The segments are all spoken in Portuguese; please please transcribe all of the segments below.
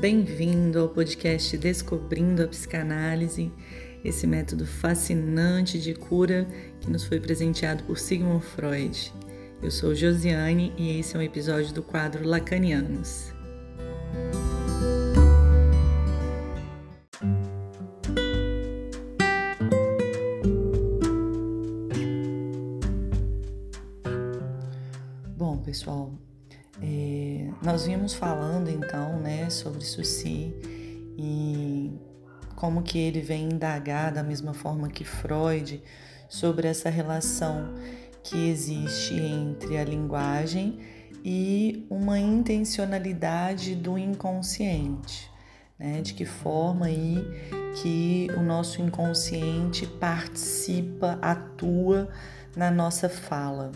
Bem-vindo ao podcast Descobrindo a Psicanálise, esse método fascinante de cura que nos foi presenteado por Sigmund Freud. Eu sou Josiane e esse é um episódio do quadro Lacanianos. Bom, pessoal, é, nós vimos falando então, né, sobre Suci e como que ele vem indagar da mesma forma que Freud sobre essa relação que existe entre a linguagem e uma intencionalidade do inconsciente, né? De que forma aí que o nosso inconsciente participa, atua na nossa fala.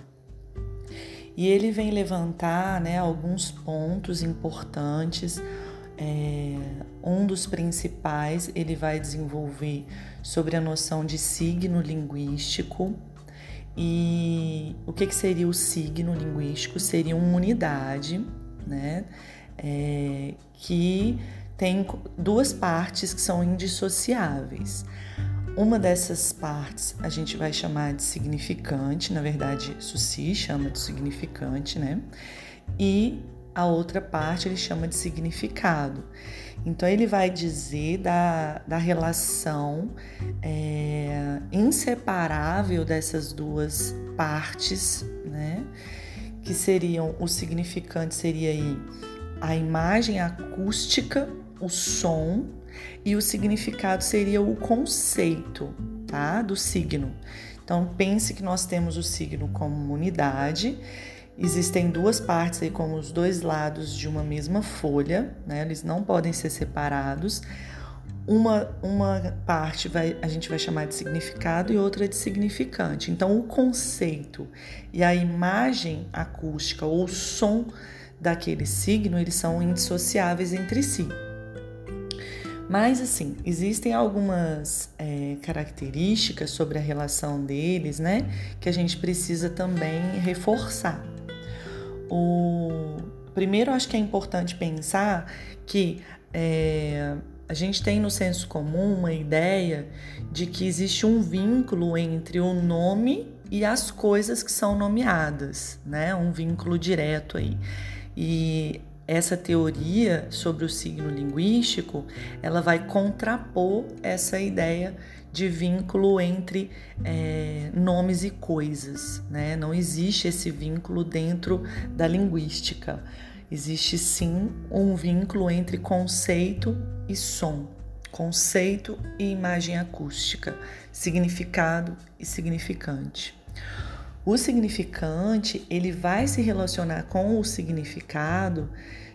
E ele vem levantar né, alguns pontos importantes. É, um dos principais ele vai desenvolver sobre a noção de signo linguístico. E o que, que seria o signo linguístico? Seria uma unidade, né? É, que tem duas partes que são indissociáveis. Uma dessas partes a gente vai chamar de significante, na verdade, Suci chama de significante, né? E a outra parte ele chama de significado. Então, ele vai dizer da, da relação é, inseparável dessas duas partes, né? Que seriam o significante seria aí a imagem acústica, o som e o significado seria o conceito, tá? Do signo. Então pense que nós temos o signo como unidade. Existem duas partes aí como os dois lados de uma mesma folha, né? Eles não podem ser separados. Uma, uma parte vai, a gente vai chamar de significado e outra de significante. Então, o conceito e a imagem acústica ou som daquele signo, eles são indissociáveis entre si. Mas, assim, existem algumas é, características sobre a relação deles, né, que a gente precisa também reforçar. O primeiro, acho que é importante pensar que é, a gente tem no senso comum uma ideia de que existe um vínculo entre o nome e as coisas que são nomeadas, né? Um vínculo direto aí. E essa teoria sobre o signo linguístico, ela vai contrapor essa ideia de vínculo entre é, nomes e coisas, né? Não existe esse vínculo dentro da linguística. Existe sim um vínculo entre conceito e som, conceito e imagem acústica, significado e significante. O significante, ele vai se relacionar com o significado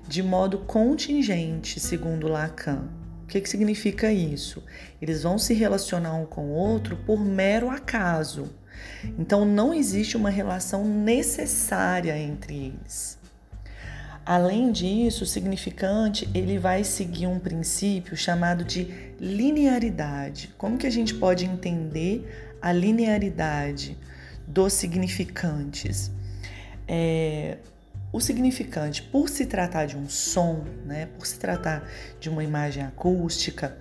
de modo contingente, segundo Lacan. O que, que significa isso? Eles vão se relacionar um com o outro por mero acaso. Então não existe uma relação necessária entre eles. Além disso, o significante ele vai seguir um princípio chamado de linearidade. Como que a gente pode entender a linearidade? Dos significantes. É, o significante, por se tratar de um som, né, por se tratar de uma imagem acústica,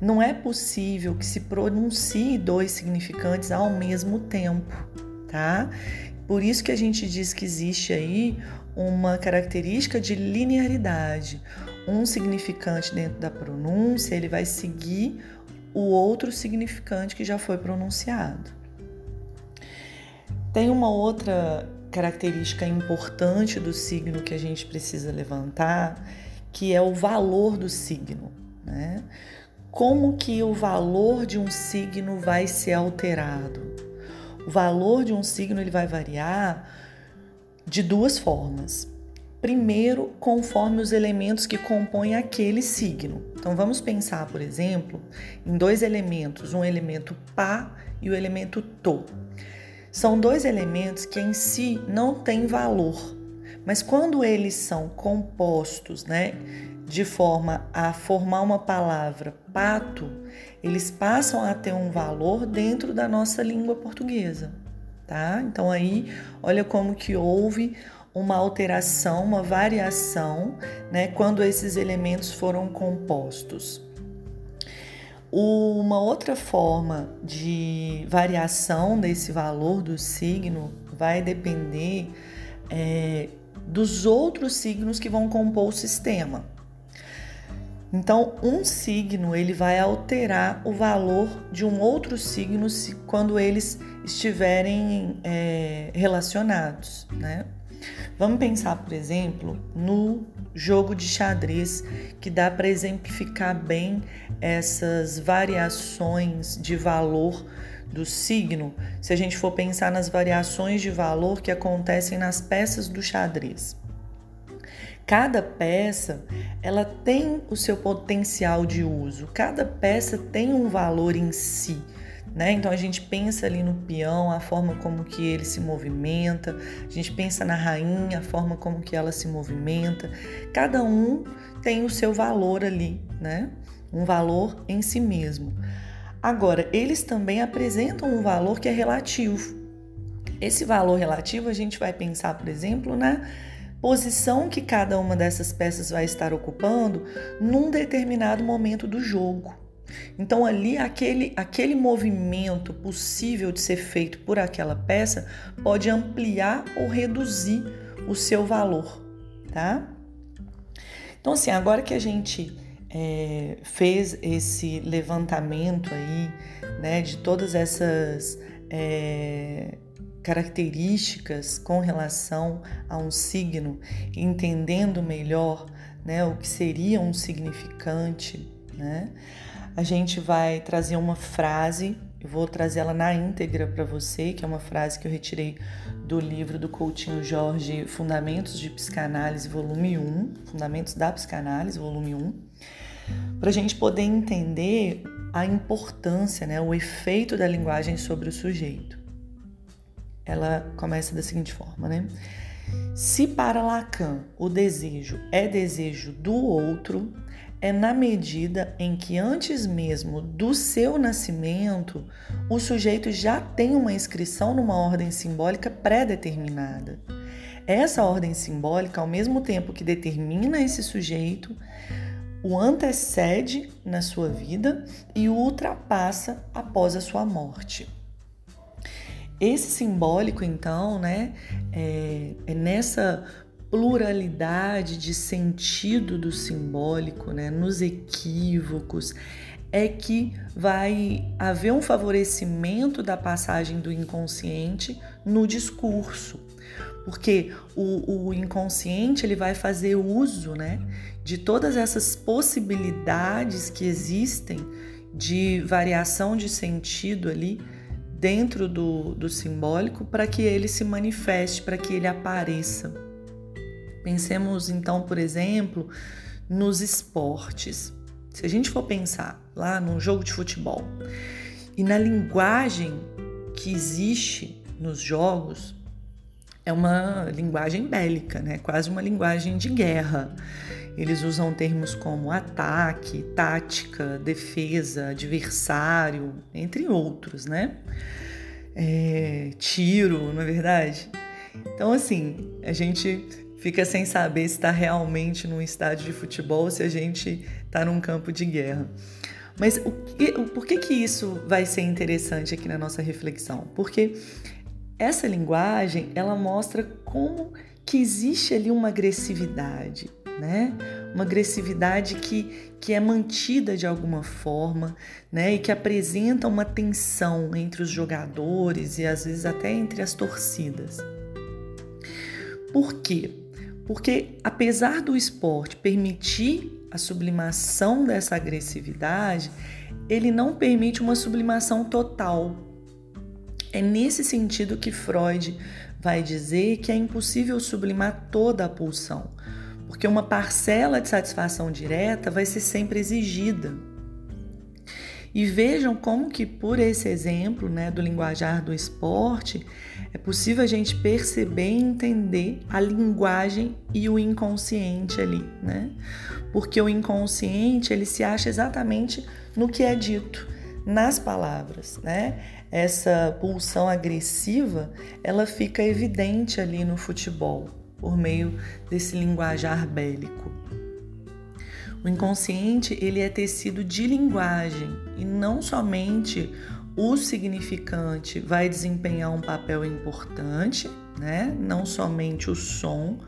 não é possível que se pronuncie dois significantes ao mesmo tempo, tá? Por isso que a gente diz que existe aí uma característica de linearidade. Um significante dentro da pronúncia, ele vai seguir o outro significante que já foi pronunciado. Tem uma outra característica importante do signo que a gente precisa levantar, que é o valor do signo, né? Como que o valor de um signo vai ser alterado? O valor de um signo ele vai variar de duas formas. Primeiro, conforme os elementos que compõem aquele signo. Então vamos pensar, por exemplo, em dois elementos, um elemento pá e o elemento to. São dois elementos que em si não têm valor, mas quando eles são compostos, né, de forma a formar uma palavra pato, eles passam a ter um valor dentro da nossa língua portuguesa, tá? Então aí, olha como que houve uma alteração, uma variação, né, quando esses elementos foram compostos. Uma outra forma de variação desse valor do signo vai depender é, dos outros signos que vão compor o sistema. Então, um signo ele vai alterar o valor de um outro signo quando eles estiverem é, relacionados, né? Vamos pensar, por exemplo, no jogo de xadrez, que dá para exemplificar bem essas variações de valor do signo, se a gente for pensar nas variações de valor que acontecem nas peças do xadrez. Cada peça, ela tem o seu potencial de uso. Cada peça tem um valor em si. Né? Então a gente pensa ali no peão, a forma como que ele se movimenta, a gente pensa na rainha, a forma como que ela se movimenta. Cada um tem o seu valor ali, né? Um valor em si mesmo. Agora, eles também apresentam um valor que é relativo. Esse valor relativo a gente vai pensar, por exemplo, na posição que cada uma dessas peças vai estar ocupando num determinado momento do jogo. Então ali aquele aquele movimento possível de ser feito por aquela peça pode ampliar ou reduzir o seu valor, tá? Então assim, agora que a gente é, fez esse levantamento aí, né, de todas essas é, características com relação a um signo, entendendo melhor, né, o que seria um significante, né? A gente vai trazer uma frase, eu vou trazer ela na íntegra para você, que é uma frase que eu retirei do livro do Coutinho Jorge, Fundamentos de Psicanálise, volume 1, Fundamentos da Psicanálise, volume 1, para a gente poder entender a importância, né, o efeito da linguagem sobre o sujeito. Ela começa da seguinte forma, né? Se para Lacan o desejo é desejo do outro, é na medida em que antes mesmo do seu nascimento, o sujeito já tem uma inscrição numa ordem simbólica pré-determinada. Essa ordem simbólica, ao mesmo tempo que determina esse sujeito, o antecede na sua vida e o ultrapassa após a sua morte. Esse simbólico, então, né, é, é nessa pluralidade de sentido do simbólico, né, nos equívocos, é que vai haver um favorecimento da passagem do inconsciente no discurso. Porque o, o inconsciente ele vai fazer uso né, de todas essas possibilidades que existem de variação de sentido ali dentro do, do simbólico para que ele se manifeste, para que ele apareça. Pensemos então, por exemplo, nos esportes. Se a gente for pensar lá no jogo de futebol e na linguagem que existe nos jogos, é uma linguagem bélica, né? Quase uma linguagem de guerra. Eles usam termos como ataque, tática, defesa, adversário, entre outros, né? É, tiro, não é verdade? Então, assim, a gente fica sem saber se está realmente num estádio de futebol ou se a gente está num campo de guerra. Mas o que, por que, que isso vai ser interessante aqui na nossa reflexão? Porque essa linguagem ela mostra como que existe ali uma agressividade, né? Uma agressividade que, que é mantida de alguma forma, né? E que apresenta uma tensão entre os jogadores e às vezes até entre as torcidas. Por quê? Porque apesar do esporte permitir a sublimação dessa agressividade, ele não permite uma sublimação total. É nesse sentido que Freud vai dizer que é impossível sublimar toda a pulsão, porque uma parcela de satisfação direta vai ser sempre exigida. E vejam como que por esse exemplo, né, do linguajar do esporte, é possível a gente perceber e entender a linguagem e o inconsciente ali, né? Porque o inconsciente, ele se acha exatamente no que é dito, nas palavras, né? Essa pulsão agressiva, ela fica evidente ali no futebol, por meio desse linguajar bélico. O inconsciente ele é tecido de linguagem e não somente o significante vai desempenhar um papel importante, né? Não somente o som,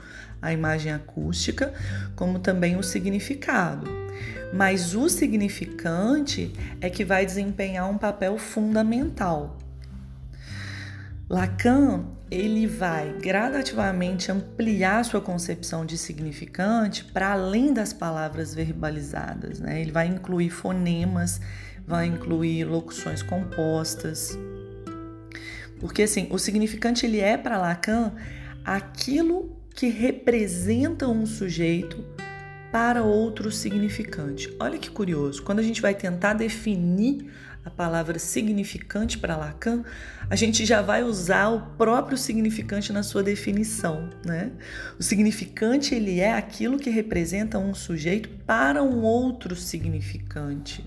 a imagem acústica, como também o significado. Mas o significante é que vai desempenhar um papel fundamental. Lacan ele vai gradativamente ampliar sua concepção de significante para além das palavras verbalizadas. Né? Ele vai incluir fonemas, vai incluir locuções compostas. Porque assim, o significante ele é para Lacan aquilo que representa um sujeito para outro significante. Olha que curioso, quando a gente vai tentar definir a palavra significante para Lacan, a gente já vai usar o próprio significante na sua definição, né? O significante ele é aquilo que representa um sujeito para um outro significante.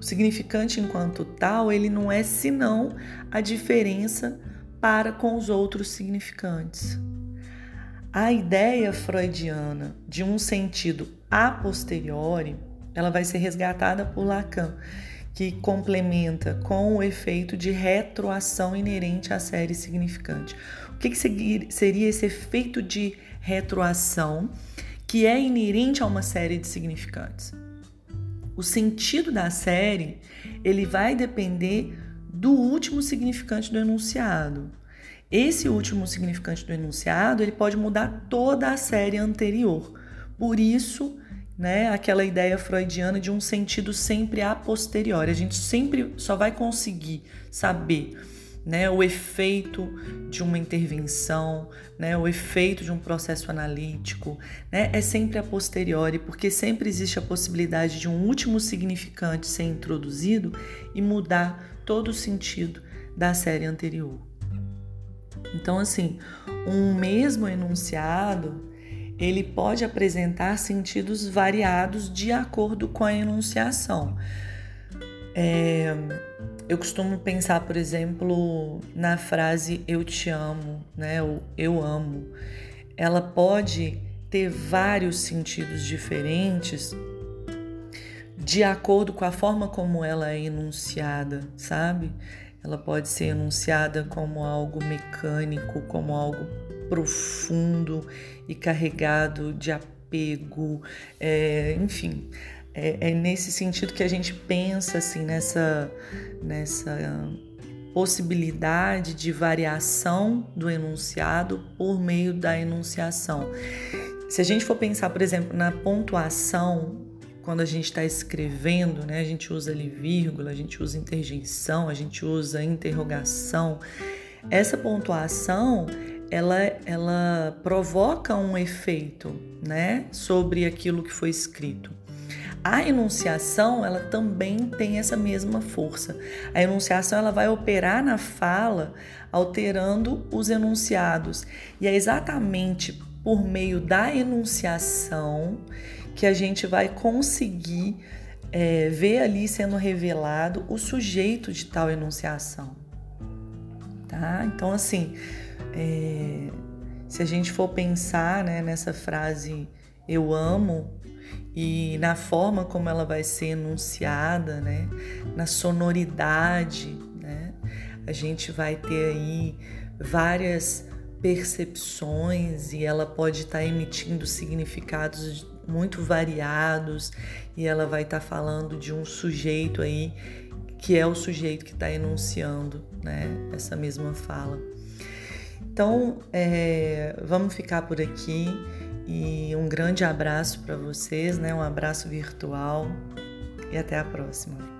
O significante enquanto tal, ele não é senão a diferença para com os outros significantes. A ideia freudiana de um sentido a posteriori ela vai ser resgatada por Lacan, que complementa com o efeito de retroação inerente à série significante. O que, que seria esse efeito de retroação que é inerente a uma série de significantes? O sentido da série ele vai depender do último significante do enunciado. Esse último significante do enunciado ele pode mudar toda a série anterior. Por isso, né, aquela ideia freudiana de um sentido sempre a posteriori. A gente sempre só vai conseguir saber né, o efeito de uma intervenção, né, o efeito de um processo analítico, né, é sempre a posteriori, porque sempre existe a possibilidade de um último significante ser introduzido e mudar todo o sentido da série anterior. Então, assim, um mesmo enunciado ele pode apresentar sentidos variados de acordo com a enunciação. É, eu costumo pensar, por exemplo, na frase eu te amo, né? O eu amo. Ela pode ter vários sentidos diferentes de acordo com a forma como ela é enunciada, sabe? Ela pode ser enunciada como algo mecânico, como algo profundo e carregado de apego, é, enfim. É, é, nesse sentido que a gente pensa assim nessa, nessa possibilidade de variação do enunciado por meio da enunciação. Se a gente for pensar, por exemplo, na pontuação, quando a gente está escrevendo, né, a gente usa ali vírgula, a gente usa interjeição, a gente usa interrogação. Essa pontuação ela, ela provoca um efeito né, sobre aquilo que foi escrito. A enunciação, ela também tem essa mesma força. A enunciação, ela vai operar na fala, alterando os enunciados. E é exatamente por meio da enunciação que a gente vai conseguir é, ver ali sendo revelado o sujeito de tal enunciação. Tá? Então, assim, é, se a gente for pensar né, nessa frase eu amo e na forma como ela vai ser enunciada, né, na sonoridade, né, a gente vai ter aí várias percepções e ela pode estar tá emitindo significados muito variados e ela vai estar tá falando de um sujeito aí que é o sujeito que está enunciando né, essa mesma fala. Então, é, vamos ficar por aqui e um grande abraço para vocês, né? Um abraço virtual e até a próxima.